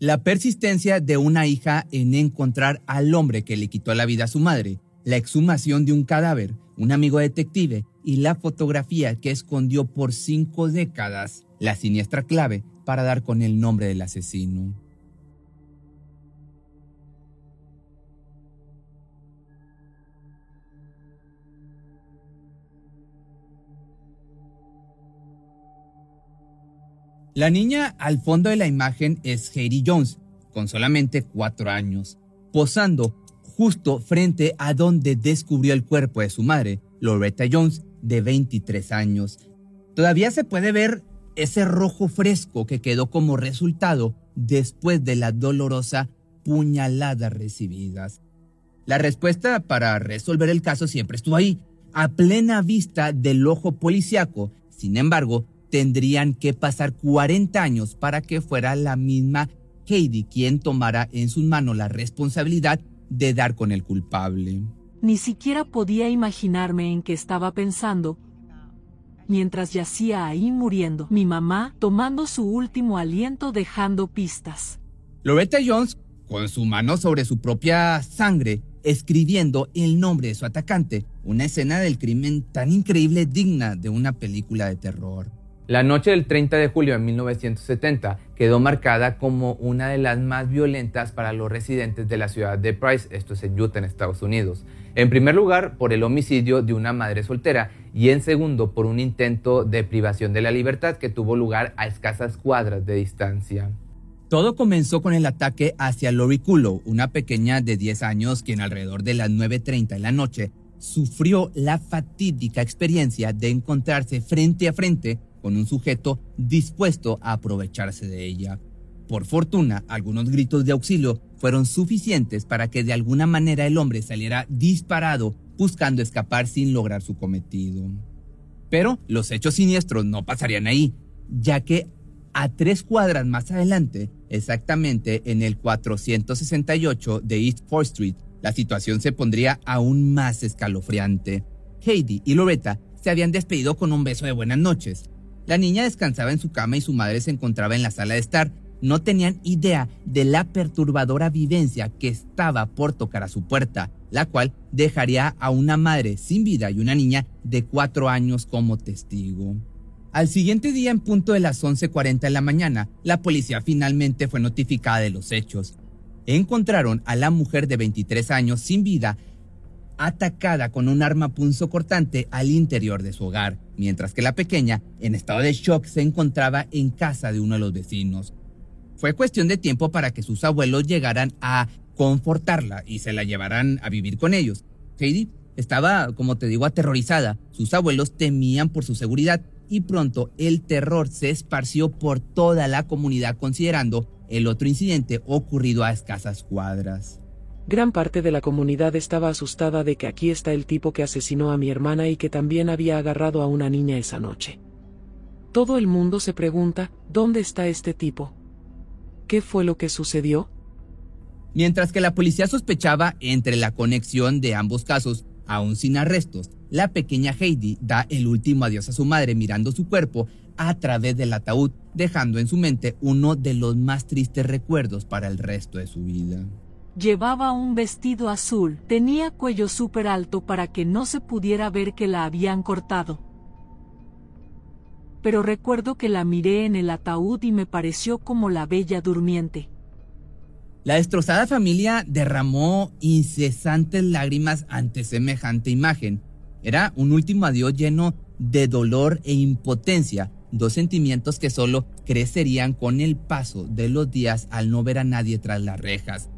La persistencia de una hija en encontrar al hombre que le quitó la vida a su madre, la exhumación de un cadáver, un amigo detective y la fotografía que escondió por cinco décadas, la siniestra clave para dar con el nombre del asesino. La niña al fondo de la imagen es Heidi Jones, con solamente cuatro años, posando justo frente a donde descubrió el cuerpo de su madre, Loretta Jones, de 23 años. Todavía se puede ver ese rojo fresco que quedó como resultado después de la dolorosa puñalada recibidas. La respuesta para resolver el caso siempre estuvo ahí, a plena vista del ojo policiaco. Sin embargo, tendrían que pasar 40 años para que fuera la misma Katie quien tomara en sus manos la responsabilidad de dar con el culpable. Ni siquiera podía imaginarme en qué estaba pensando mientras yacía ahí muriendo, mi mamá tomando su último aliento dejando pistas. Loretta Jones, con su mano sobre su propia sangre, escribiendo el nombre de su atacante, una escena del crimen tan increíble digna de una película de terror. La noche del 30 de julio de 1970 quedó marcada como una de las más violentas para los residentes de la ciudad de Price, esto es en Utah, en Estados Unidos. En primer lugar, por el homicidio de una madre soltera y en segundo, por un intento de privación de la libertad que tuvo lugar a escasas cuadras de distancia. Todo comenzó con el ataque hacia Lori Kulo, una pequeña de 10 años quien alrededor de las 9.30 de la noche sufrió la fatídica experiencia de encontrarse frente a frente con un sujeto dispuesto a aprovecharse de ella. Por fortuna, algunos gritos de auxilio fueron suficientes para que de alguna manera el hombre saliera disparado buscando escapar sin lograr su cometido. Pero los hechos siniestros no pasarían ahí, ya que a tres cuadras más adelante, exactamente en el 468 de East 4th Street, la situación se pondría aún más escalofriante. Heidi y Loretta se habían despedido con un beso de buenas noches, la niña descansaba en su cama y su madre se encontraba en la sala de estar. No tenían idea de la perturbadora vivencia que estaba por tocar a su puerta, la cual dejaría a una madre sin vida y una niña de cuatro años como testigo. Al siguiente día, en punto de las 11.40 de la mañana, la policía finalmente fue notificada de los hechos. Encontraron a la mujer de 23 años sin vida atacada con un arma punzocortante al interior de su hogar, mientras que la pequeña, en estado de shock, se encontraba en casa de uno de los vecinos. Fue cuestión de tiempo para que sus abuelos llegaran a confortarla y se la llevaran a vivir con ellos. Heidi estaba, como te digo, aterrorizada. Sus abuelos temían por su seguridad y pronto el terror se esparció por toda la comunidad considerando el otro incidente ocurrido a escasas cuadras. Gran parte de la comunidad estaba asustada de que aquí está el tipo que asesinó a mi hermana y que también había agarrado a una niña esa noche. Todo el mundo se pregunta, ¿dónde está este tipo? ¿Qué fue lo que sucedió? Mientras que la policía sospechaba entre la conexión de ambos casos, aún sin arrestos, la pequeña Heidi da el último adiós a su madre mirando su cuerpo a través del ataúd, dejando en su mente uno de los más tristes recuerdos para el resto de su vida. Llevaba un vestido azul, tenía cuello súper alto para que no se pudiera ver que la habían cortado. Pero recuerdo que la miré en el ataúd y me pareció como la bella durmiente. La destrozada familia derramó incesantes lágrimas ante semejante imagen. Era un último adiós lleno de dolor e impotencia, dos sentimientos que solo crecerían con el paso de los días al no ver a nadie tras las rejas.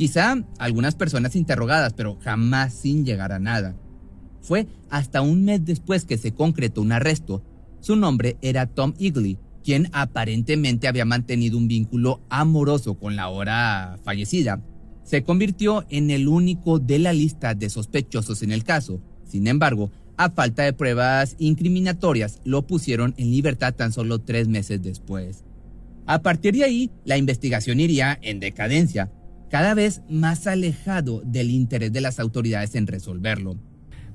Quizá algunas personas interrogadas, pero jamás sin llegar a nada. Fue hasta un mes después que se concretó un arresto. Su nombre era Tom Eagley, quien aparentemente había mantenido un vínculo amoroso con la ahora fallecida, se convirtió en el único de la lista de sospechosos en el caso. Sin embargo, a falta de pruebas incriminatorias, lo pusieron en libertad tan solo tres meses después. A partir de ahí, la investigación iría en decadencia, cada vez más alejado del interés de las autoridades en resolverlo.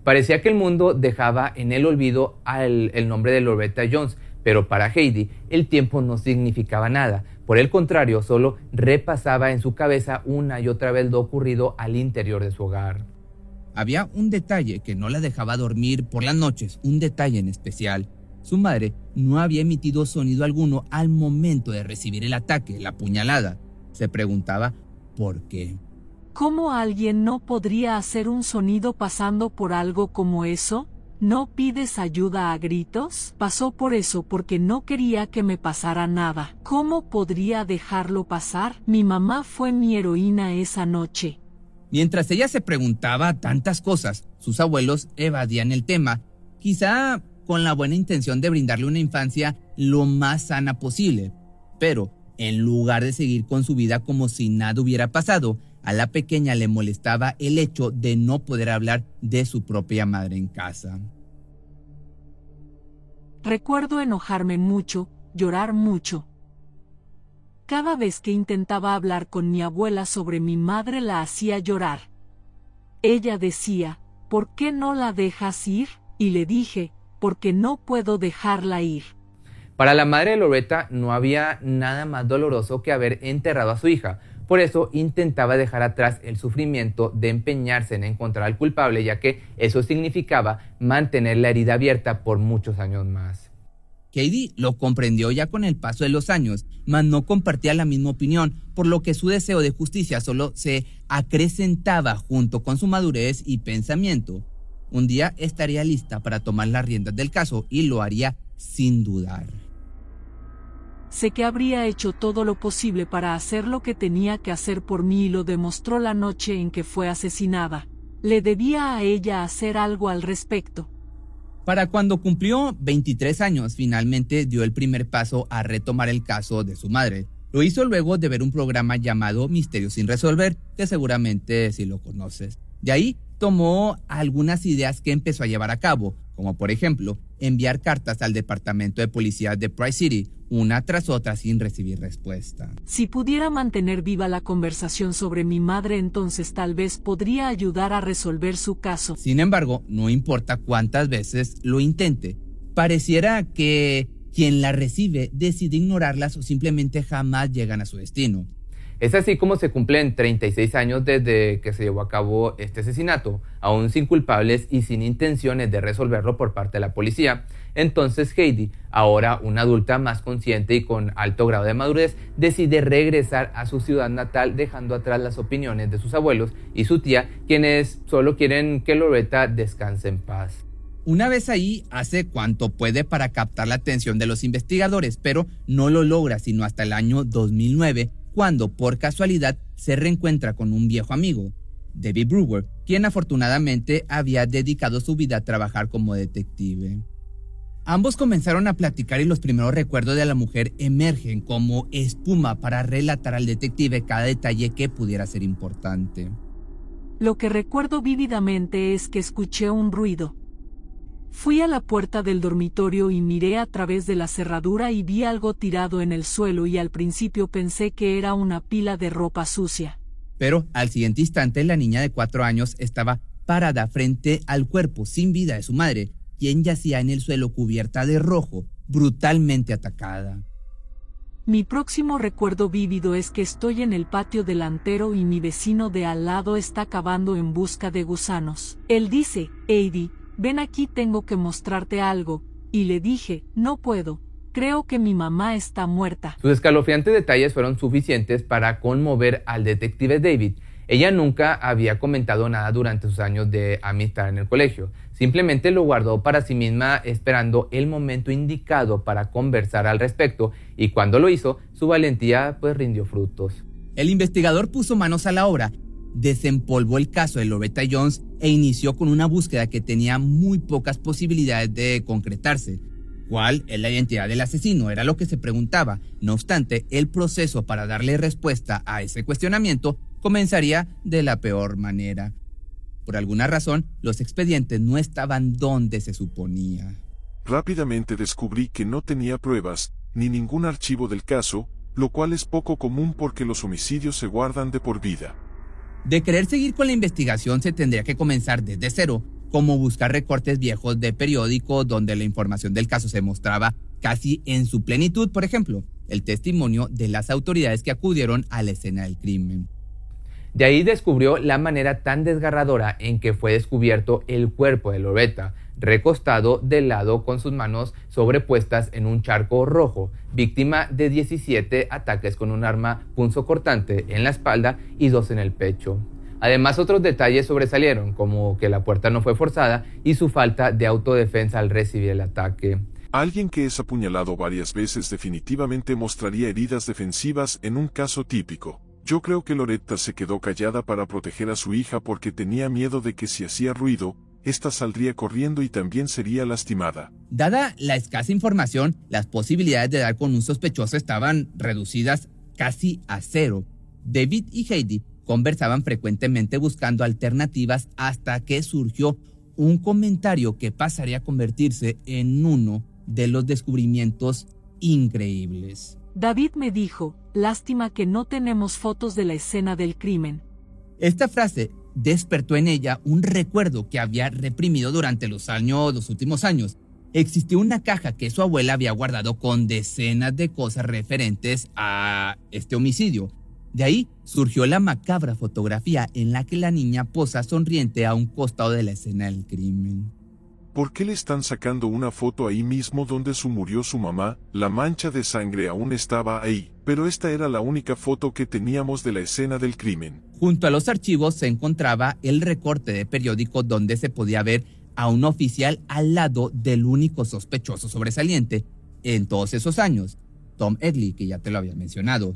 Parecía que el mundo dejaba en el olvido el nombre de Loretta Jones, pero para Heidi el tiempo no significaba nada. Por el contrario, solo repasaba en su cabeza una y otra vez lo ocurrido al interior de su hogar. Había un detalle que no la dejaba dormir por las noches, un detalle en especial. Su madre no había emitido sonido alguno al momento de recibir el ataque, la puñalada. Se preguntaba por qué. ¿Cómo alguien no podría hacer un sonido pasando por algo como eso? ¿No pides ayuda a gritos? Pasó por eso porque no quería que me pasara nada. ¿Cómo podría dejarlo pasar? Mi mamá fue mi heroína esa noche. Mientras ella se preguntaba tantas cosas, sus abuelos evadían el tema, quizá con la buena intención de brindarle una infancia lo más sana posible. Pero, en lugar de seguir con su vida como si nada hubiera pasado, a la pequeña le molestaba el hecho de no poder hablar de su propia madre en casa. Recuerdo enojarme mucho, llorar mucho. Cada vez que intentaba hablar con mi abuela sobre mi madre la hacía llorar. Ella decía, ¿por qué no la dejas ir? Y le dije, porque no puedo dejarla ir. Para la madre de Loretta no había nada más doloroso que haber enterrado a su hija, por eso intentaba dejar atrás el sufrimiento de empeñarse en encontrar al culpable, ya que eso significaba mantener la herida abierta por muchos años más. Katie lo comprendió ya con el paso de los años, mas no compartía la misma opinión, por lo que su deseo de justicia solo se acrecentaba junto con su madurez y pensamiento. Un día estaría lista para tomar las riendas del caso y lo haría sin dudar. Sé que habría hecho todo lo posible para hacer lo que tenía que hacer por mí y lo demostró la noche en que fue asesinada. Le debía a ella hacer algo al respecto. Para cuando cumplió 23 años, finalmente dio el primer paso a retomar el caso de su madre. Lo hizo luego de ver un programa llamado Misterio sin resolver, que seguramente si lo conoces. De ahí tomó algunas ideas que empezó a llevar a cabo, como por ejemplo enviar cartas al Departamento de Policía de Price City, una tras otra sin recibir respuesta. Si pudiera mantener viva la conversación sobre mi madre, entonces tal vez podría ayudar a resolver su caso. Sin embargo, no importa cuántas veces lo intente, pareciera que quien la recibe decide ignorarlas o simplemente jamás llegan a su destino. Es así como se cumplen 36 años desde que se llevó a cabo este asesinato, aún sin culpables y sin intenciones de resolverlo por parte de la policía. Entonces Heidi, ahora una adulta más consciente y con alto grado de madurez, decide regresar a su ciudad natal dejando atrás las opiniones de sus abuelos y su tía, quienes solo quieren que Loretta descanse en paz. Una vez ahí, hace cuanto puede para captar la atención de los investigadores, pero no lo logra sino hasta el año 2009 cuando por casualidad se reencuentra con un viejo amigo, David Brewer, quien afortunadamente había dedicado su vida a trabajar como detective. Ambos comenzaron a platicar y los primeros recuerdos de la mujer emergen como espuma para relatar al detective cada detalle que pudiera ser importante. Lo que recuerdo vívidamente es que escuché un ruido. Fui a la puerta del dormitorio y miré a través de la cerradura y vi algo tirado en el suelo y al principio pensé que era una pila de ropa sucia. Pero al siguiente instante la niña de cuatro años estaba parada frente al cuerpo sin vida de su madre, quien yacía en el suelo cubierta de rojo, brutalmente atacada. Mi próximo recuerdo vívido es que estoy en el patio delantero y mi vecino de al lado está cavando en busca de gusanos. Él dice, Eddie, ven aquí tengo que mostrarte algo, y le dije, no puedo, creo que mi mamá está muerta. Sus escalofriantes detalles fueron suficientes para conmover al detective David. Ella nunca había comentado nada durante sus años de amistad en el colegio. Simplemente lo guardó para sí misma esperando el momento indicado para conversar al respecto y cuando lo hizo, su valentía pues rindió frutos. El investigador puso manos a la obra desempolvó el caso de Loretta Jones e inició con una búsqueda que tenía muy pocas posibilidades de concretarse. ¿Cuál es la identidad del asesino? Era lo que se preguntaba. No obstante, el proceso para darle respuesta a ese cuestionamiento comenzaría de la peor manera. Por alguna razón, los expedientes no estaban donde se suponía. Rápidamente descubrí que no tenía pruebas, ni ningún archivo del caso, lo cual es poco común porque los homicidios se guardan de por vida. De querer seguir con la investigación se tendría que comenzar desde cero, como buscar recortes viejos de periódicos donde la información del caso se mostraba casi en su plenitud, por ejemplo, el testimonio de las autoridades que acudieron a la escena del crimen. De ahí descubrió la manera tan desgarradora en que fue descubierto el cuerpo de Loretta, recostado de lado con sus manos sobrepuestas en un charco rojo, víctima de 17 ataques con un arma punzocortante en la espalda y dos en el pecho. Además, otros detalles sobresalieron, como que la puerta no fue forzada y su falta de autodefensa al recibir el ataque. Alguien que es apuñalado varias veces definitivamente mostraría heridas defensivas en un caso típico. Yo creo que Loretta se quedó callada para proteger a su hija porque tenía miedo de que si hacía ruido, ésta saldría corriendo y también sería lastimada. Dada la escasa información, las posibilidades de dar con un sospechoso estaban reducidas casi a cero. David y Heidi conversaban frecuentemente buscando alternativas hasta que surgió un comentario que pasaría a convertirse en uno de los descubrimientos increíbles. David me dijo, lástima que no tenemos fotos de la escena del crimen. Esta frase despertó en ella un recuerdo que había reprimido durante los años, los últimos años. Existió una caja que su abuela había guardado con decenas de cosas referentes a este homicidio. De ahí surgió la macabra fotografía en la que la niña posa sonriente a un costado de la escena del crimen. ¿Por qué le están sacando una foto ahí mismo donde su murió su mamá? La mancha de sangre aún estaba ahí, pero esta era la única foto que teníamos de la escena del crimen. Junto a los archivos se encontraba el recorte de periódico donde se podía ver a un oficial al lado del único sospechoso sobresaliente en todos esos años, Tom Edley, que ya te lo había mencionado.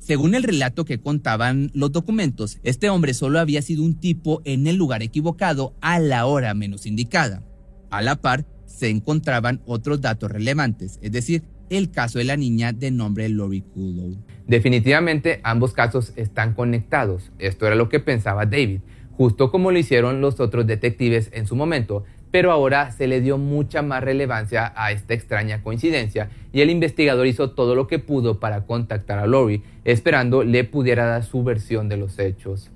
Según el relato que contaban los documentos, este hombre solo había sido un tipo en el lugar equivocado a la hora menos indicada. A la par, se encontraban otros datos relevantes, es decir, el caso de la niña de nombre Lori Kulow. Definitivamente ambos casos están conectados, esto era lo que pensaba David, justo como lo hicieron los otros detectives en su momento, pero ahora se le dio mucha más relevancia a esta extraña coincidencia y el investigador hizo todo lo que pudo para contactar a Lori, esperando le pudiera dar su versión de los hechos.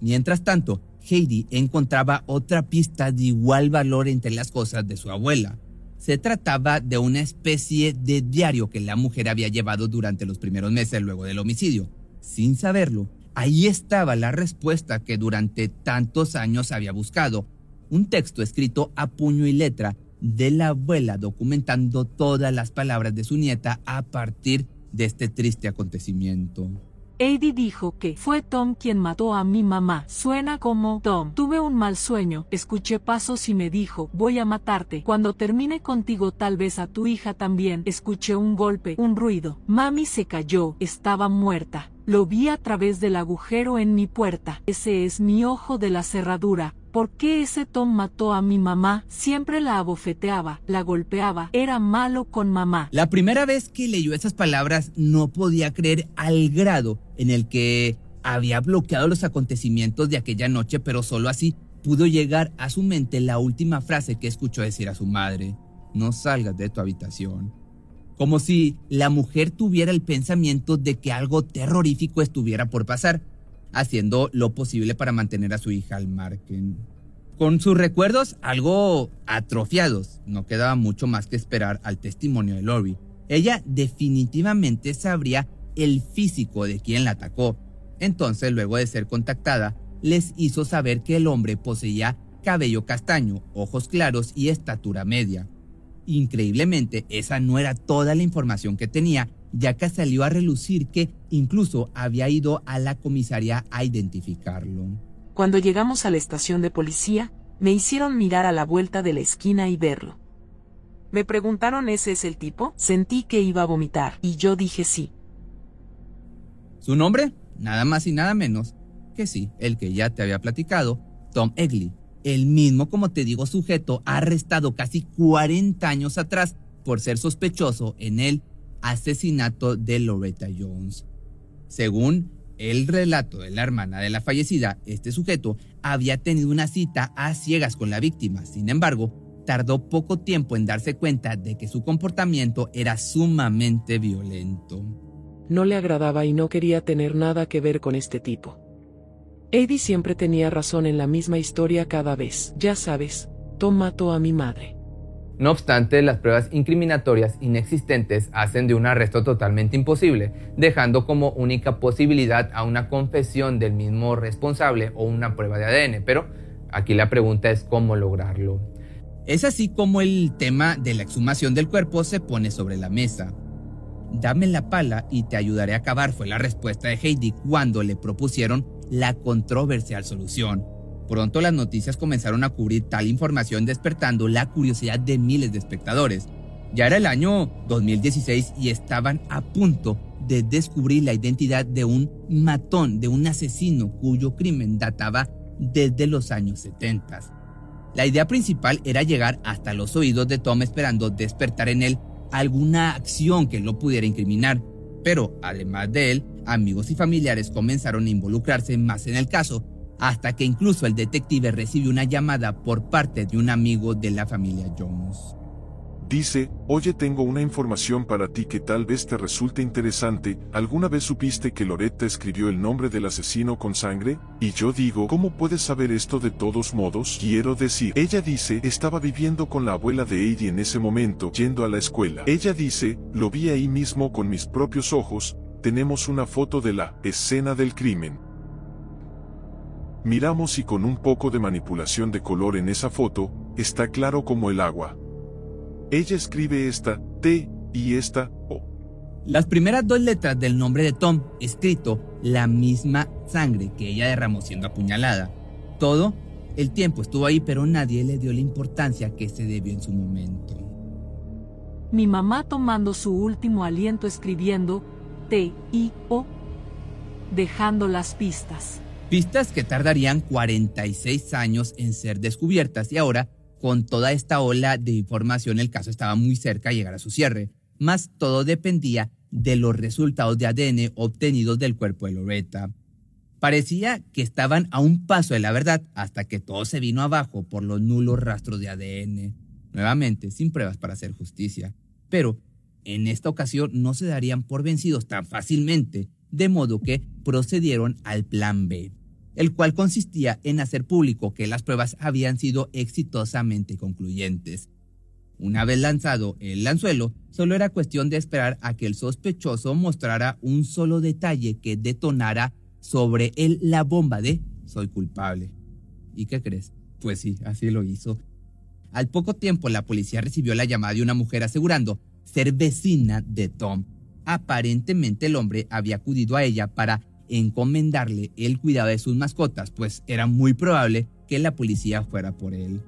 Mientras tanto, Heidi encontraba otra pista de igual valor entre las cosas de su abuela. Se trataba de una especie de diario que la mujer había llevado durante los primeros meses luego del homicidio. Sin saberlo, ahí estaba la respuesta que durante tantos años había buscado. Un texto escrito a puño y letra de la abuela documentando todas las palabras de su nieta a partir de este triste acontecimiento. Eddie dijo que fue Tom quien mató a mi mamá. Suena como Tom. Tuve un mal sueño, escuché pasos y me dijo, voy a matarte. Cuando termine contigo tal vez a tu hija también. Escuché un golpe, un ruido. Mami se cayó, estaba muerta. Lo vi a través del agujero en mi puerta. Ese es mi ojo de la cerradura. ¿Por qué ese Tom mató a mi mamá? Siempre la abofeteaba, la golpeaba, era malo con mamá. La primera vez que leyó esas palabras no podía creer al grado en el que había bloqueado los acontecimientos de aquella noche, pero solo así pudo llegar a su mente la última frase que escuchó decir a su madre, no salgas de tu habitación. Como si la mujer tuviera el pensamiento de que algo terrorífico estuviera por pasar haciendo lo posible para mantener a su hija al margen. Con sus recuerdos algo atrofiados, no quedaba mucho más que esperar al testimonio de Lori. Ella definitivamente sabría el físico de quien la atacó. Entonces, luego de ser contactada, les hizo saber que el hombre poseía cabello castaño, ojos claros y estatura media. Increíblemente, esa no era toda la información que tenía ya que salió a relucir que incluso había ido a la comisaría a identificarlo. Cuando llegamos a la estación de policía, me hicieron mirar a la vuelta de la esquina y verlo. Me preguntaron ese es el tipo, sentí que iba a vomitar, y yo dije sí. ¿Su nombre? Nada más y nada menos que sí, el que ya te había platicado, Tom Egley, el mismo, como te digo, sujeto arrestado casi 40 años atrás por ser sospechoso en el asesinato de Loretta Jones. Según el relato de la hermana de la fallecida, este sujeto había tenido una cita a ciegas con la víctima. Sin embargo, tardó poco tiempo en darse cuenta de que su comportamiento era sumamente violento. No le agradaba y no quería tener nada que ver con este tipo. Eddie siempre tenía razón en la misma historia cada vez. Ya sabes, Tom mató a mi madre. No obstante, las pruebas incriminatorias inexistentes hacen de un arresto totalmente imposible, dejando como única posibilidad a una confesión del mismo responsable o una prueba de ADN, pero aquí la pregunta es cómo lograrlo. Es así como el tema de la exhumación del cuerpo se pone sobre la mesa. Dame la pala y te ayudaré a acabar fue la respuesta de Heidi cuando le propusieron la controversial solución. Pronto las noticias comenzaron a cubrir tal información despertando la curiosidad de miles de espectadores. Ya era el año 2016 y estaban a punto de descubrir la identidad de un matón, de un asesino cuyo crimen databa desde los años 70. La idea principal era llegar hasta los oídos de Tom esperando despertar en él alguna acción que lo pudiera incriminar. Pero además de él, amigos y familiares comenzaron a involucrarse más en el caso hasta que incluso el detective recibió una llamada por parte de un amigo de la familia Jones. Dice, oye tengo una información para ti que tal vez te resulte interesante, ¿alguna vez supiste que Loretta escribió el nombre del asesino con sangre? Y yo digo, ¿cómo puedes saber esto de todos modos? Quiero decir, ella dice, estaba viviendo con la abuela de Eddie en ese momento, yendo a la escuela. Ella dice, lo vi ahí mismo con mis propios ojos, tenemos una foto de la escena del crimen. Miramos y con un poco de manipulación de color en esa foto, está claro como el agua. Ella escribe esta T y esta O. Las primeras dos letras del nombre de Tom, escrito la misma sangre que ella derramó siendo apuñalada. Todo el tiempo estuvo ahí, pero nadie le dio la importancia que se debió en su momento. Mi mamá tomando su último aliento escribiendo T I O, dejando las pistas. Pistas que tardarían 46 años en ser descubiertas y ahora, con toda esta ola de información, el caso estaba muy cerca de llegar a su cierre. Mas todo dependía de los resultados de ADN obtenidos del cuerpo de Loretta. Parecía que estaban a un paso de la verdad hasta que todo se vino abajo por los nulos rastros de ADN, nuevamente sin pruebas para hacer justicia. Pero en esta ocasión no se darían por vencidos tan fácilmente, de modo que procedieron al plan B el cual consistía en hacer público que las pruebas habían sido exitosamente concluyentes. Una vez lanzado el anzuelo, solo era cuestión de esperar a que el sospechoso mostrara un solo detalle que detonara sobre él la bomba de soy culpable. ¿Y qué crees? Pues sí, así lo hizo. Al poco tiempo la policía recibió la llamada de una mujer asegurando ser vecina de Tom. Aparentemente el hombre había acudido a ella para encomendarle el cuidado de sus mascotas, pues era muy probable que la policía fuera por él.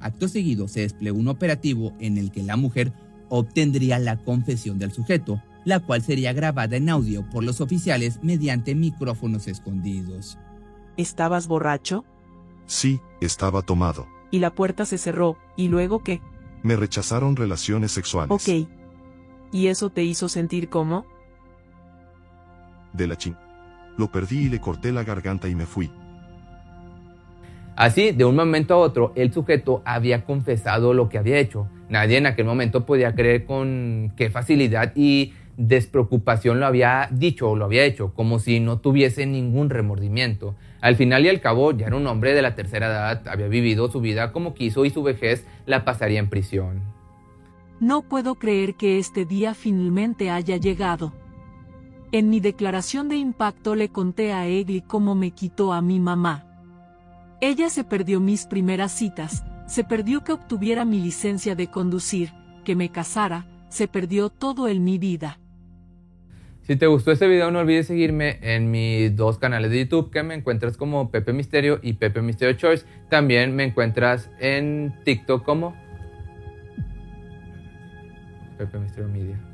Acto seguido se desplegó un operativo en el que la mujer obtendría la confesión del sujeto, la cual sería grabada en audio por los oficiales mediante micrófonos escondidos. ¿Estabas borracho? Sí, estaba tomado. Y la puerta se cerró, ¿y luego qué? Me rechazaron relaciones sexuales. Ok. ¿Y eso te hizo sentir cómo? De la ching. Lo perdí y le corté la garganta y me fui. Así, de un momento a otro, el sujeto había confesado lo que había hecho. Nadie en aquel momento podía creer con qué facilidad y despreocupación lo había dicho o lo había hecho, como si no tuviese ningún remordimiento. Al final y al cabo, ya era un hombre de la tercera edad, había vivido su vida como quiso y su vejez la pasaría en prisión. No puedo creer que este día finalmente haya llegado. En mi declaración de impacto le conté a Egli cómo me quitó a mi mamá. Ella se perdió mis primeras citas, se perdió que obtuviera mi licencia de conducir, que me casara, se perdió todo en mi vida. Si te gustó este video no olvides seguirme en mis dos canales de YouTube que me encuentras como Pepe Misterio y Pepe Misterio Choice. También me encuentras en TikTok como Pepe Misterio Media.